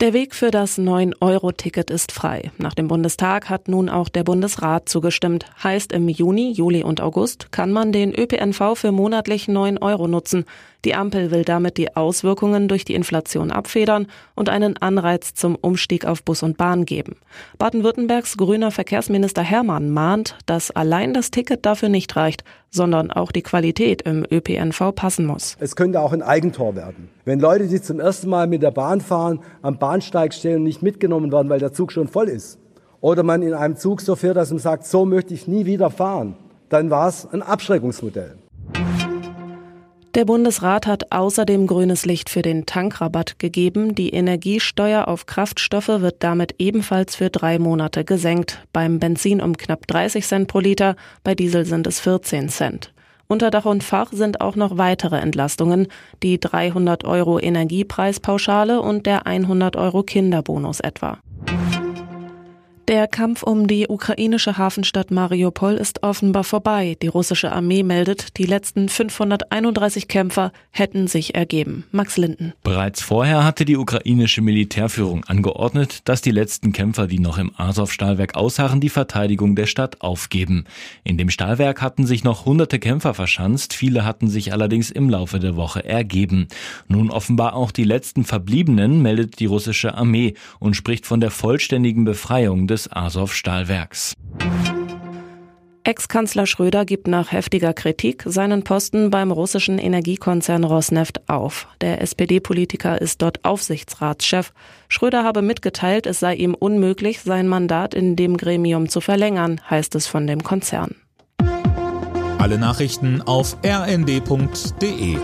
Der Weg für das 9-Euro-Ticket ist frei. Nach dem Bundestag hat nun auch der Bundesrat zugestimmt. Heißt, im Juni, Juli und August kann man den ÖPNV für monatlich 9 Euro nutzen. Die Ampel will damit die Auswirkungen durch die Inflation abfedern und einen Anreiz zum Umstieg auf Bus und Bahn geben. Baden-Württembergs grüner Verkehrsminister Hermann mahnt, dass allein das Ticket dafür nicht reicht, sondern auch die Qualität im ÖPNV passen muss. Es könnte auch ein Eigentor werden. Wenn Leute, die zum ersten Mal mit der Bahn fahren, am Bahnsteig stehen und nicht mitgenommen werden, weil der Zug schon voll ist, oder man in einem Zug so fährt, dass man sagt, so möchte ich nie wieder fahren, dann war es ein Abschreckungsmodell. Der Bundesrat hat außerdem grünes Licht für den Tankrabatt gegeben. Die Energiesteuer auf Kraftstoffe wird damit ebenfalls für drei Monate gesenkt. Beim Benzin um knapp 30 Cent pro Liter, bei Diesel sind es 14 Cent. Unter Dach und Fach sind auch noch weitere Entlastungen, die 300 Euro Energiepreispauschale und der 100 Euro Kinderbonus etwa. Der Kampf um die ukrainische Hafenstadt Mariupol ist offenbar vorbei. Die russische Armee meldet, die letzten 531 Kämpfer hätten sich ergeben. Max Linden. Bereits vorher hatte die ukrainische Militärführung angeordnet, dass die letzten Kämpfer, die noch im Azov-Stahlwerk ausharren, die Verteidigung der Stadt aufgeben. In dem Stahlwerk hatten sich noch hunderte Kämpfer verschanzt, viele hatten sich allerdings im Laufe der Woche ergeben. Nun offenbar auch die letzten Verbliebenen meldet die russische Armee und spricht von der vollständigen Befreiung des des Azov-Stahlwerks. Ex-Kanzler Schröder gibt nach heftiger Kritik seinen Posten beim russischen Energiekonzern Rosneft auf. Der SPD-Politiker ist dort Aufsichtsratschef. Schröder habe mitgeteilt, es sei ihm unmöglich, sein Mandat in dem Gremium zu verlängern, heißt es von dem Konzern. Alle Nachrichten auf rnd.de